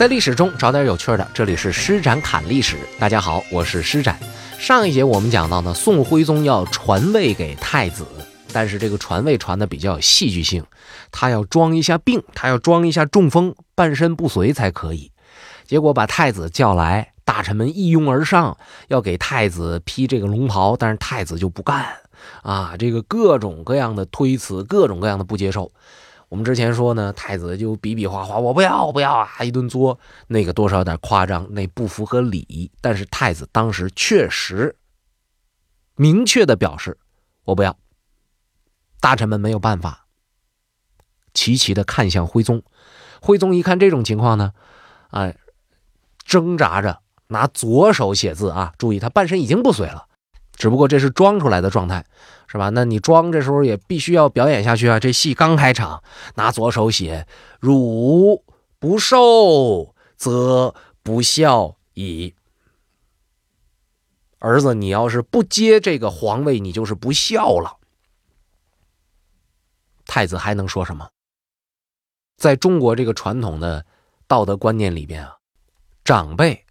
在历史中找点有趣的，这里是施展侃历史。大家好，我是施展。上一节我们讲到呢，宋徽宗要传位给太子，但是这个传位传的比较有戏剧性，他要装一下病，他要装一下中风，半身不遂才可以。结果把太子叫来，大臣们一拥而上，要给太子披这个龙袍，但是太子就不干啊，这个各种各样的推辞，各种各样的不接受。我们之前说呢，太子就比比划划，我不要，我不要啊，一顿作，那个多少有点夸张，那不符合礼仪。但是太子当时确实明确的表示，我不要。大臣们没有办法，齐齐的看向徽宗。徽宗一看这种情况呢，哎，挣扎着拿左手写字啊，注意他半身已经不遂了。只不过这是装出来的状态，是吧？那你装这时候也必须要表演下去啊！这戏刚开场，拿左手写“汝不受，则不孝矣”。儿子，你要是不接这个皇位，你就是不孝了。太子还能说什么？在中国这个传统的道德观念里边啊，长辈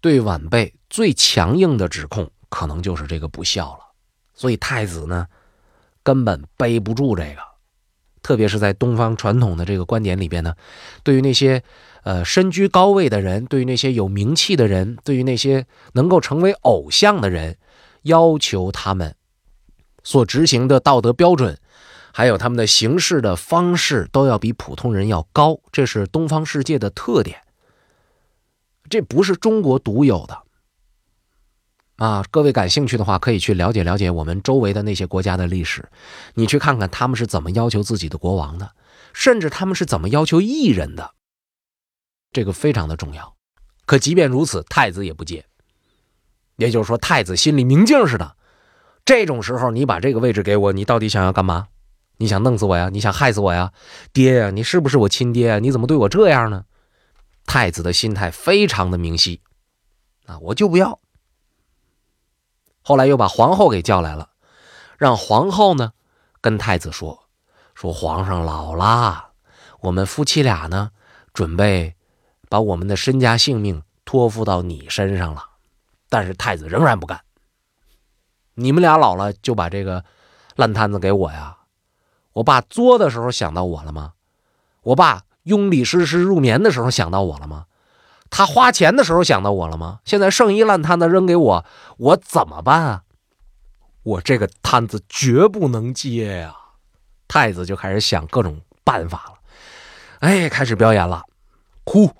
对晚辈最强硬的指控。可能就是这个不孝了，所以太子呢，根本背不住这个。特别是在东方传统的这个观点里边呢，对于那些呃身居高位的人，对于那些有名气的人，对于那些能够成为偶像的人，要求他们所执行的道德标准，还有他们的行事的方式，都要比普通人要高。这是东方世界的特点，这不是中国独有的。啊，各位感兴趣的话，可以去了解了解我们周围的那些国家的历史，你去看看他们是怎么要求自己的国王的，甚至他们是怎么要求艺人的，这个非常的重要。可即便如此，太子也不接，也就是说，太子心里明镜似的。这种时候，你把这个位置给我，你到底想要干嘛？你想弄死我呀？你想害死我呀？爹呀，你是不是我亲爹？你怎么对我这样呢？太子的心态非常的明晰，啊，我就不要。后来又把皇后给叫来了，让皇后呢跟太子说：“说皇上老了，我们夫妻俩呢准备把我们的身家性命托付到你身上了。”但是太子仍然不干。你们俩老了就把这个烂摊子给我呀？我爸作的时候想到我了吗？我爸拥李师师入眠的时候想到我了吗？他花钱的时候想到我了吗？现在剩一烂摊子扔给我，我怎么办啊？我这个摊子绝不能接呀！太子就开始想各种办法了，哎，开始表演了，哭，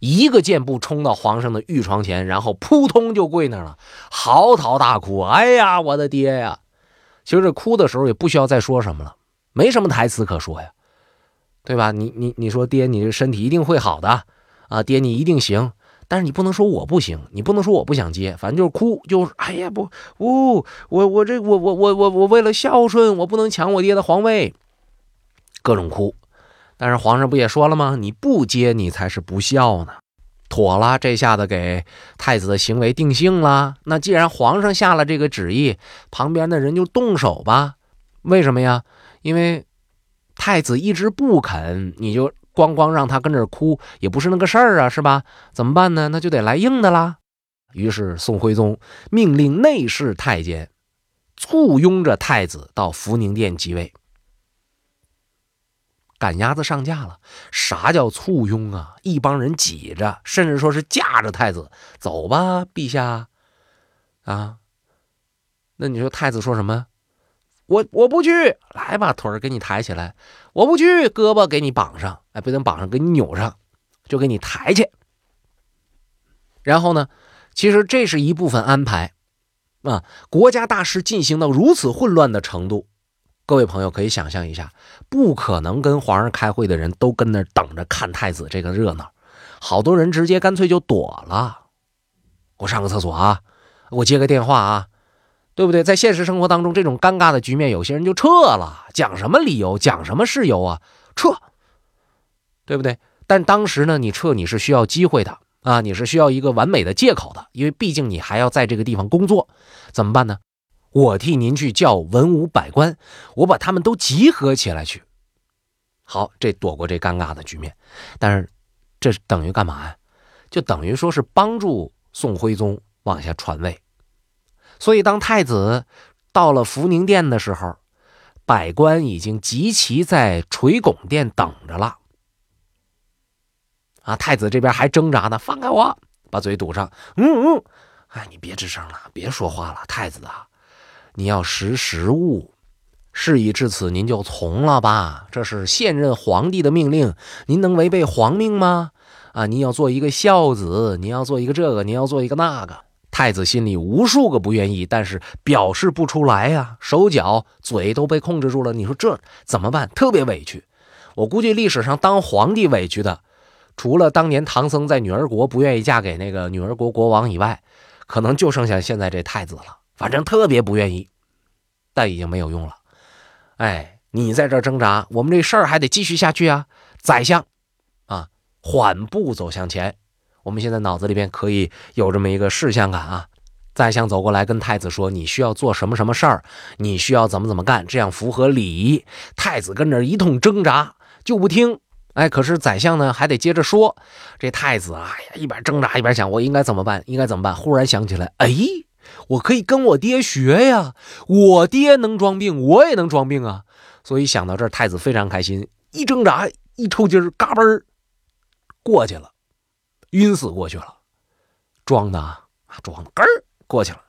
一个箭步冲到皇上的御床前，然后扑通就跪那儿了，嚎啕大哭。哎呀，我的爹呀！其实这哭的时候也不需要再说什么了，没什么台词可说呀，对吧？你你你说爹，你这身体一定会好的。啊，爹，你一定行，但是你不能说我不行，你不能说我不想接，反正就是哭，就是哎呀不，呜，我我这我我我我我为了孝顺，我不能抢我爹的皇位，各种哭。但是皇上不也说了吗？你不接，你才是不孝呢。妥了，这下子给太子的行为定性了。那既然皇上下了这个旨意，旁边的人就动手吧。为什么呀？因为太子一直不肯，你就。光光让他跟这哭也不是那个事儿啊，是吧？怎么办呢？那就得来硬的啦。于是宋徽宗命令内侍太监簇拥着太子到福宁殿即位，赶鸭子上架了。啥叫簇拥啊？一帮人挤着，甚至说是架着太子走吧，陛下。啊，那你说太子说什么？我我不去，来吧，腿儿给你抬起来。我不去，胳膊给你绑上，哎，不能绑上，给你扭上，就给你抬去。然后呢，其实这是一部分安排啊。国家大事进行到如此混乱的程度，各位朋友可以想象一下，不可能跟皇上开会的人都跟那等着看太子这个热闹，好多人直接干脆就躲了。我上个厕所啊，我接个电话啊。对不对？在现实生活当中，这种尴尬的局面，有些人就撤了，讲什么理由，讲什么事由啊？撤，对不对？但当时呢，你撤你是需要机会的啊，你是需要一个完美的借口的，因为毕竟你还要在这个地方工作，怎么办呢？我替您去叫文武百官，我把他们都集合起来去。好，这躲过这尴尬的局面，但是这等于干嘛呀？就等于说是帮助宋徽宗往下传位。所以当太子到了福宁殿的时候，百官已经集齐在垂拱殿等着了。啊，太子这边还挣扎呢，放开我，把嘴堵上。嗯嗯，哎，你别吱声了，别说话了，太子啊，你要识时务。事已至此，您就从了吧。这是现任皇帝的命令，您能违背皇命吗？啊，您要做一个孝子，您要做一个这个，您要做一个那个。太子心里无数个不愿意，但是表示不出来呀，手脚嘴都被控制住了。你说这怎么办？特别委屈。我估计历史上当皇帝委屈的，除了当年唐僧在女儿国不愿意嫁给那个女儿国国王以外，可能就剩下现在这太子了。反正特别不愿意，但已经没有用了。哎，你在这挣扎，我们这事儿还得继续下去啊！宰相，啊，缓步走向前。我们现在脑子里边可以有这么一个事项感啊。宰相走过来跟太子说：“你需要做什么什么事儿？你需要怎么怎么干？这样符合礼仪。”太子跟着一通挣扎就不听。哎，可是宰相呢还得接着说。这太子哎呀，一边挣扎一边想：我应该怎么办？应该怎么办？忽然想起来，哎。我可以跟我爹学呀，我爹能装病，我也能装病啊。所以想到这儿，太子非常开心，一挣扎，一抽筋儿，嘎嘣儿过去了，晕死过去了。装的啊，装的根儿过去了。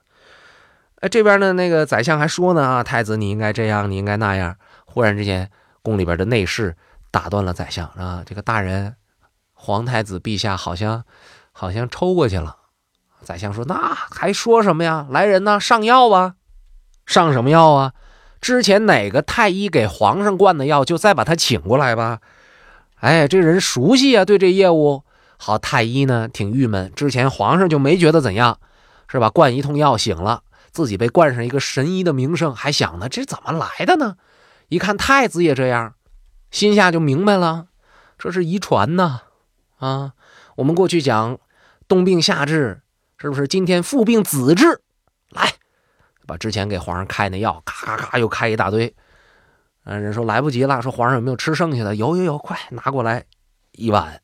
哎，这边呢，那个宰相还说呢啊，太子你应该这样，你应该那样。忽然之间，宫里边的内侍打断了宰相啊，这个大人，皇太子陛下好像好像抽过去了。宰相说：“那还说什么呀？来人呐，上药啊！上什么药啊？之前哪个太医给皇上灌的药，就再把他请过来吧。哎，这人熟悉啊，对这业务好。太医呢，挺郁闷，之前皇上就没觉得怎样，是吧？灌一通药醒了，自己被冠上一个神医的名声，还想呢，这怎么来的呢？一看太子也这样，心下就明白了，这是遗传呢！啊，我们过去讲冬病夏治。”是不是今天父病子治？来，把之前给皇上开那药，咔咔咔又开一大堆。嗯，人说来不及了，说皇上有没有吃剩下的？有有有，快拿过来一碗，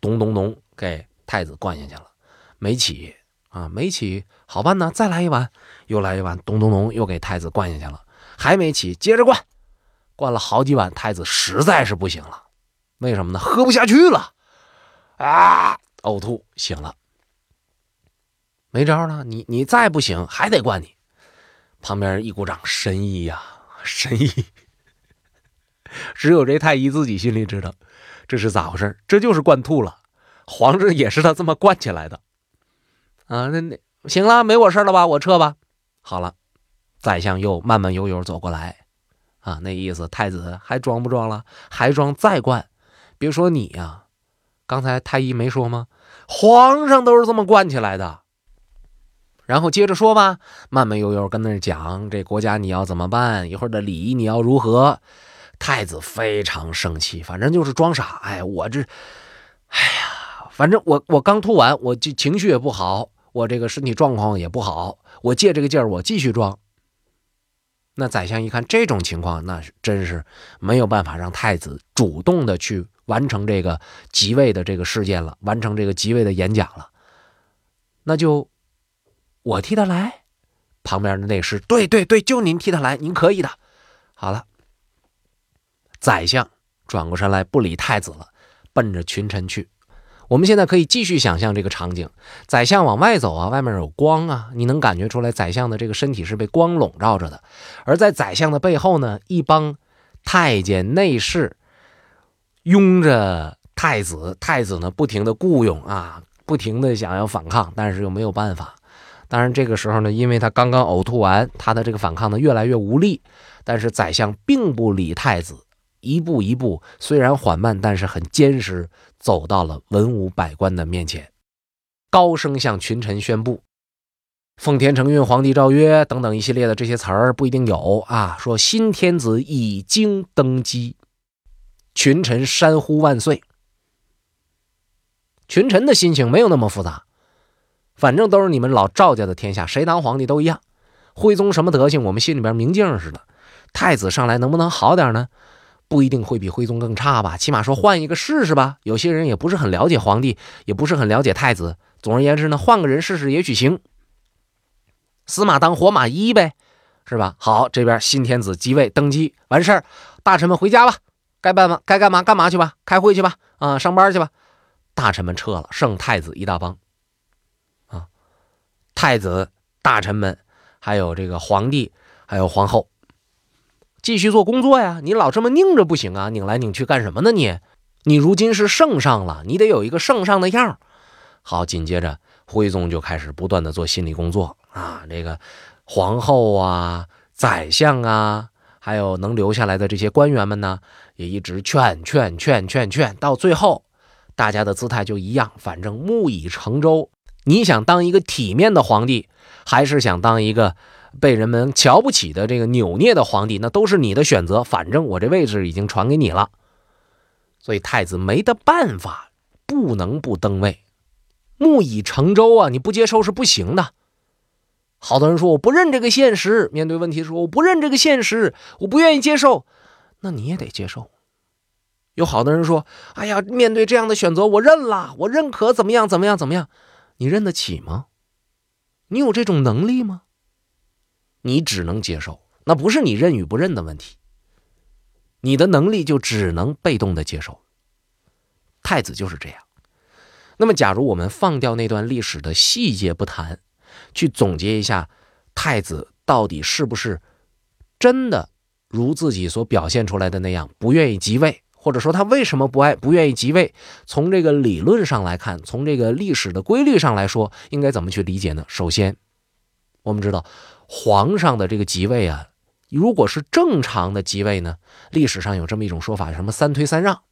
咚咚咚给太子灌下去了。没起啊，没起，好办呢，再来一碗，又来一碗，咚咚咚又给太子灌下去了，还没起，接着灌，灌了好几碗，太子实在是不行了。为什么呢？喝不下去了啊，呕吐，醒了。没招了，你你再不行还得灌你。旁边一鼓掌，神医呀，神医。只有这太医自己心里知道，这是咋回事？这就是惯吐了。皇上也是他这么惯起来的。啊，那那行了，没我事了吧？我撤吧。好了，宰相又慢慢悠悠走过来。啊，那意思，太子还装不装了？还装再惯。别说你呀，刚才太医没说吗？皇上都是这么惯起来的。然后接着说吧，慢慢悠悠跟那讲，这国家你要怎么办？一会儿的礼仪你要如何？太子非常生气，反正就是装傻。哎，我这，哎呀，反正我我刚吐完，我就情绪也不好，我这个身体状况也不好，我借这个劲儿，我继续装。那宰相一看这种情况，那真是没有办法让太子主动的去完成这个即位的这个事件了，完成这个即位的演讲了，那就。我替他来，旁边的内侍，对对对，就您替他来，您可以的。好了，宰相转过身来，不理太子了，奔着群臣去。我们现在可以继续想象这个场景：宰相往外走啊，外面有光啊，你能感觉出来，宰相的这个身体是被光笼罩着的。而在宰相的背后呢，一帮太监内侍拥着太子，太子呢不停的雇佣啊，不停的想要反抗，但是又没有办法。当然，这个时候呢，因为他刚刚呕吐完，他的这个反抗呢越来越无力。但是宰相并不理太子，一步一步，虽然缓慢，但是很坚实，走到了文武百官的面前，高声向群臣宣布：“奉天承运，皇帝诏曰，等等一系列的这些词儿不一定有啊。说新天子已经登基，群臣山呼万岁。群臣的心情没有那么复杂。”反正都是你们老赵家的天下，谁当皇帝都一样。徽宗什么德行，我们心里边明镜似的。太子上来能不能好点呢？不一定会比徽宗更差吧，起码说换一个试试吧。有些人也不是很了解皇帝，也不是很了解太子。总而言之呢，换个人试试也许行。死马当活马医呗，是吧？好，这边新天子即位登基完事儿，大臣们回家吧，该办嘛该干嘛干嘛去吧，开会去吧，啊，上班去吧。大臣们撤了，剩太子一大帮。啊，太子、大臣们，还有这个皇帝，还有皇后，继续做工作呀。你老这么拧着不行啊，拧来拧去干什么呢？你，你如今是圣上了，你得有一个圣上的样好，紧接着徽宗就开始不断的做心理工作。啊，这个皇后啊，宰相啊，还有能留下来的这些官员们呢，也一直劝劝劝劝劝，到最后，大家的姿态就一样，反正木已成舟。你想当一个体面的皇帝，还是想当一个被人们瞧不起的这个扭捏的皇帝，那都是你的选择。反正我这位置已经传给你了，所以太子没得办法，不能不登位。木已成舟啊，你不接受是不行的。好多人说我不认这个现实，面对问题说我不认这个现实，我不愿意接受，那你也得接受。有好多人说，哎呀，面对这样的选择，我认了，我认可，怎么样，怎么样，怎么样？你认得起吗？你有这种能力吗？你只能接受，那不是你认与不认的问题，你的能力就只能被动的接受。太子就是这样。那么，假如我们放掉那段历史的细节不谈。去总结一下，太子到底是不是真的如自己所表现出来的那样不愿意即位，或者说他为什么不爱不愿意即位？从这个理论上来看，从这个历史的规律上来说，应该怎么去理解呢？首先，我们知道皇上的这个即位啊，如果是正常的即位呢，历史上有这么一种说法，什么三推三让，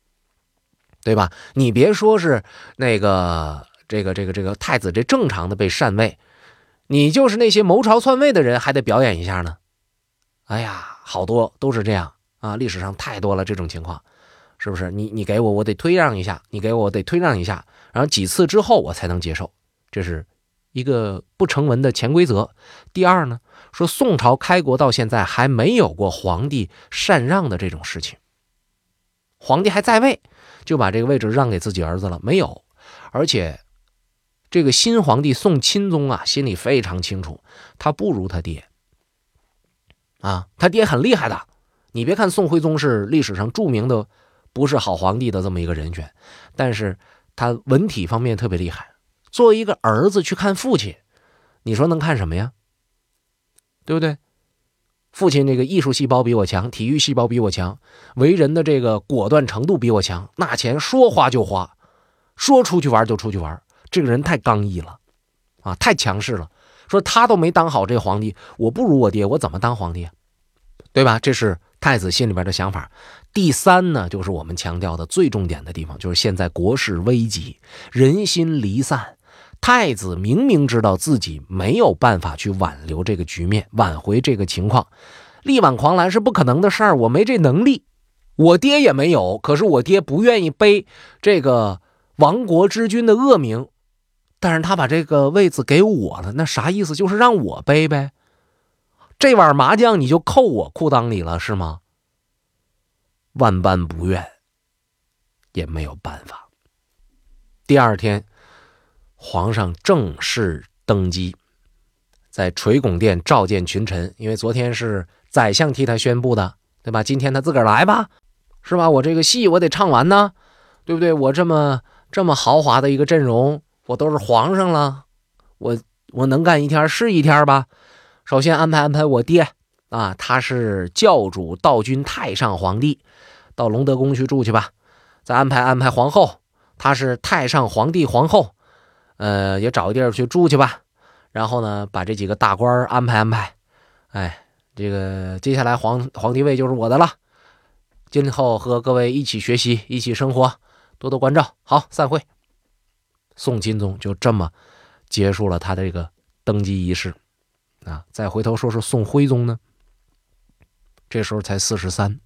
对吧？你别说是那个这个这个这个太子这正常的被禅位。你就是那些谋朝篡位的人，还得表演一下呢。哎呀，好多都是这样啊！历史上太多了这种情况，是不是？你你给我，我得推让一下；你给我，我得推让一下。然后几次之后，我才能接受，这是一个不成文的潜规则。第二呢，说宋朝开国到现在还没有过皇帝禅让的这种事情，皇帝还在位，就把这个位置让给自己儿子了，没有，而且。这个新皇帝宋钦宗啊，心里非常清楚，他不如他爹。啊，他爹很厉害的。你别看宋徽宗是历史上著名的不是好皇帝的这么一个人选，但是他文体方面特别厉害。作为一个儿子去看父亲，你说能看什么呀？对不对？父亲这个艺术细胞比我强，体育细胞比我强，为人的这个果断程度比我强，那钱说花就花，说出去玩就出去玩。这个人太刚毅了，啊，太强势了。说他都没当好这皇帝，我不如我爹，我怎么当皇帝啊？对吧？这是太子心里边的想法。第三呢，就是我们强调的最重点的地方，就是现在国势危急，人心离散。太子明明知道自己没有办法去挽留这个局面，挽回这个情况，力挽狂澜是不可能的事儿。我没这能力，我爹也没有。可是我爹不愿意背这个亡国之君的恶名。但是他把这个位子给我了，那啥意思？就是让我背呗。这碗麻将你就扣我裤裆里了，是吗？万般不愿，也没有办法。第二天，皇上正式登基，在垂拱殿召见群臣，因为昨天是宰相替他宣布的，对吧？今天他自个儿来吧，是吧？我这个戏我得唱完呢，对不对？我这么这么豪华的一个阵容。我都是皇上了，我我能干一天是一天吧。首先安排安排我爹啊，他是教主道君太上皇帝，到隆德宫去住去吧。再安排安排皇后，她是太上皇帝皇后，呃，也找个地儿去住去吧。然后呢，把这几个大官安排安排。哎，这个接下来皇皇帝位就是我的了。今后和各位一起学习，一起生活，多多关照。好，散会。宋钦宗就这么结束了他的这个登基仪式啊！再回头说说宋徽宗呢，这时候才四十三，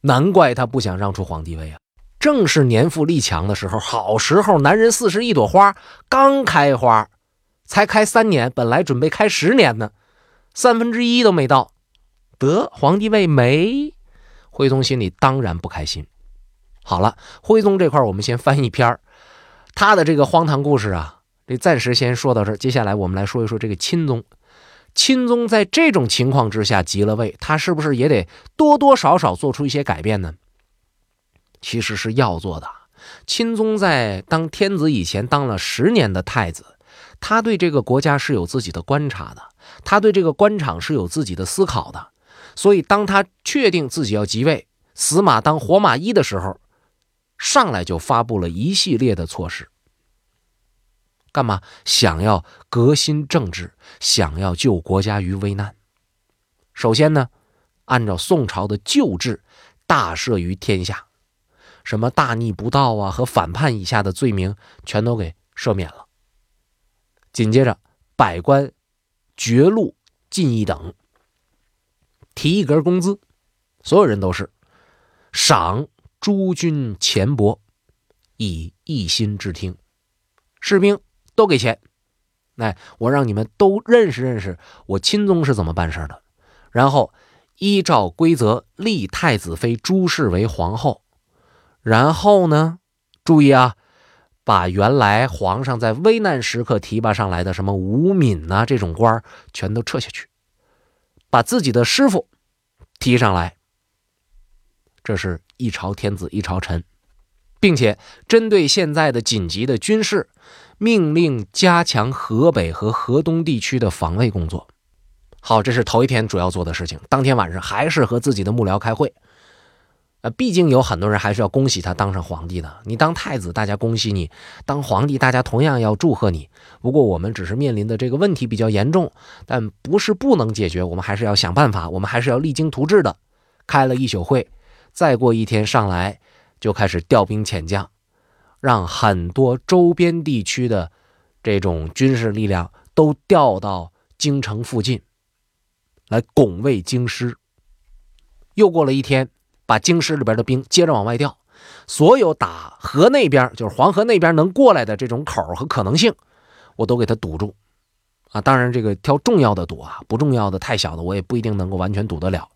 难怪他不想让出皇帝位啊！正是年富力强的时候，好时候，男人四十一朵花刚开花，才开三年，本来准备开十年呢，三分之一都没到，得皇帝位没。徽宗心里当然不开心。好了，徽宗这块我们先翻一篇，他的这个荒唐故事啊，这暂时先说到这儿。接下来我们来说一说这个钦宗。钦宗在这种情况之下即了位，他是不是也得多多少少做出一些改变呢？其实是要做的。钦宗在当天子以前当了十年的太子，他对这个国家是有自己的观察的，他对这个官场是有自己的思考的。所以，当他确定自己要即位，死马当活马医的时候，上来就发布了一系列的措施。干嘛？想要革新政治，想要救国家于危难。首先呢，按照宋朝的旧制，大赦于天下，什么大逆不道啊和反叛以下的罪名，全都给赦免了。紧接着，百官爵禄进一等，提一格工资，所有人都是赏诸军钱帛，以一心之听，士兵。都给钱，哎，我让你们都认识认识我钦宗是怎么办事的，然后依照规则立太子妃朱氏为皇后，然后呢，注意啊，把原来皇上在危难时刻提拔上来的什么吴敏呐这种官儿全都撤下去，把自己的师傅提上来，这是一朝天子一朝臣，并且针对现在的紧急的军事。命令加强河北和河东地区的防卫工作。好，这是头一天主要做的事情。当天晚上还是和自己的幕僚开会。呃，毕竟有很多人还是要恭喜他当上皇帝的。你当太子，大家恭喜你；当皇帝，大家同样要祝贺你。不过我们只是面临的这个问题比较严重，但不是不能解决。我们还是要想办法，我们还是要励精图治的。开了一宿会，再过一天上来就开始调兵遣将。让很多周边地区的这种军事力量都调到京城附近来拱卫京师。又过了一天，把京师里边的兵接着往外调，所有打河那边，就是黄河那边能过来的这种口和可能性，我都给他堵住。啊，当然这个挑重要的堵啊，不重要的、太小的，我也不一定能够完全堵得了。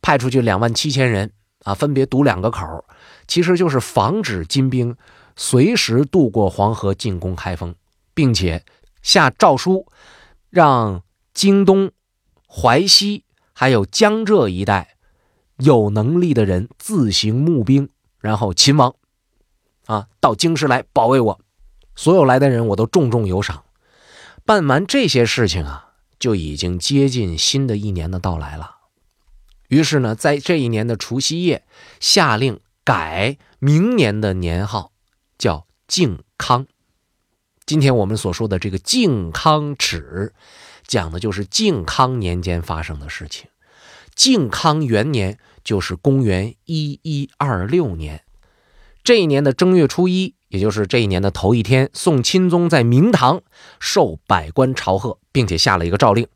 派出去两万七千人啊，分别堵两个口，其实就是防止金兵。随时渡过黄河进攻开封，并且下诏书，让京东、淮西还有江浙一带有能力的人自行募兵，然后秦王啊到京师来保卫我。所有来的人我都重重有赏。办完这些事情啊，就已经接近新的一年的到来了。于是呢，在这一年的除夕夜，下令改明年的年号。叫靖康。今天我们所说的这个靖康耻，讲的就是靖康年间发生的事情。靖康元年就是公元一一二六年，这一年的正月初一，也就是这一年的头一天，宋钦宗在明堂受百官朝贺，并且下了一个诏令：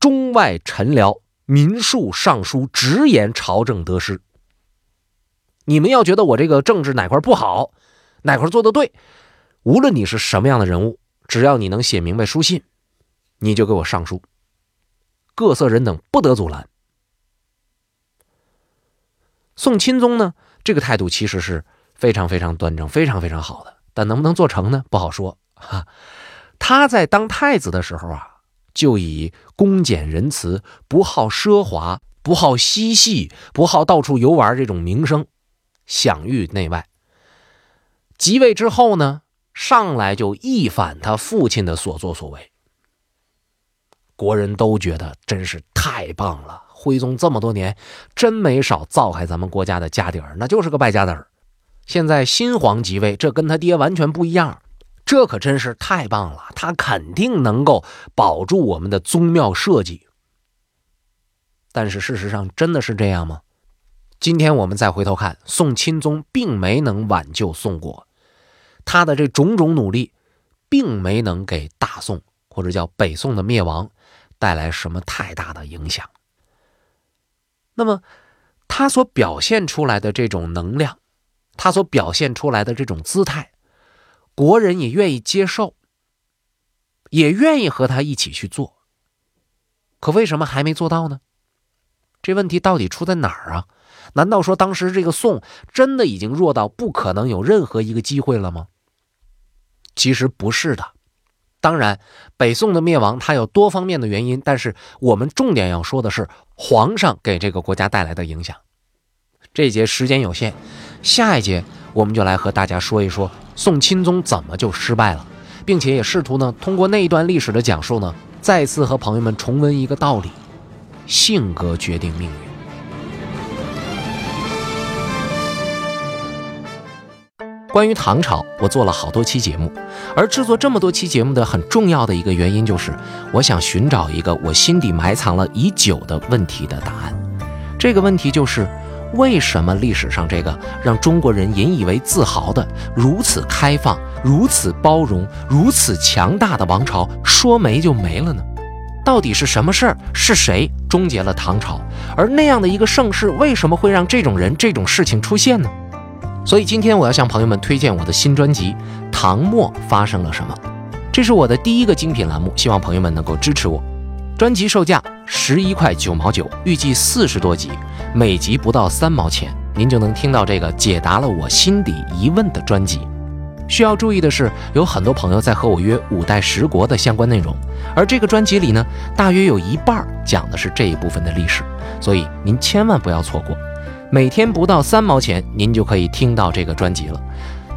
中外臣僚、民庶上书直言朝政得失。你们要觉得我这个政治哪块不好？哪块做的对？无论你是什么样的人物，只要你能写明白书信，你就给我上书。各色人等不得阻拦。宋钦宗呢，这个态度其实是非常非常端正、非常非常好的，但能不能做成呢？不好说哈。他在当太子的时候啊，就以恭俭仁慈、不好奢华、不好嬉戏、不好到处游玩这种名声，享誉内外。即位之后呢，上来就一反他父亲的所作所为，国人都觉得真是太棒了。徽宗这么多年真没少造害咱们国家的家底儿，那就是个败家子儿。现在新皇即位，这跟他爹完全不一样，这可真是太棒了。他肯定能够保住我们的宗庙社稷。但是事实上真的是这样吗？今天我们再回头看，宋钦宗并没能挽救宋国。他的这种种努力，并没能给大宋或者叫北宋的灭亡带来什么太大的影响。那么，他所表现出来的这种能量，他所表现出来的这种姿态，国人也愿意接受，也愿意和他一起去做。可为什么还没做到呢？这问题到底出在哪儿啊？难道说当时这个宋真的已经弱到不可能有任何一个机会了吗？其实不是的。当然，北宋的灭亡它有多方面的原因，但是我们重点要说的是皇上给这个国家带来的影响。这节时间有限，下一节我们就来和大家说一说宋钦宗怎么就失败了，并且也试图呢通过那一段历史的讲述呢，再次和朋友们重温一个道理：性格决定命运。关于唐朝，我做了好多期节目，而制作这么多期节目的很重要的一个原因，就是我想寻找一个我心底埋藏了已久的问题的答案。这个问题就是，为什么历史上这个让中国人引以为自豪的如此开放、如此包容、如此强大的王朝，说没就没了呢？到底是什么事儿？是谁终结了唐朝？而那样的一个盛世，为什么会让这种人、这种事情出现呢？所以今天我要向朋友们推荐我的新专辑《唐末发生了什么》，这是我的第一个精品栏目，希望朋友们能够支持我。专辑售价十一块九毛九，预计四十多集，每集不到三毛钱，您就能听到这个解答了我心底疑问的专辑。需要注意的是，有很多朋友在和我约五代十国的相关内容，而这个专辑里呢，大约有一半讲的是这一部分的历史，所以您千万不要错过。每天不到三毛钱，您就可以听到这个专辑了。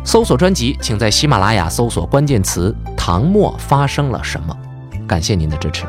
搜索专辑，请在喜马拉雅搜索关键词“唐末发生了什么”。感谢您的支持。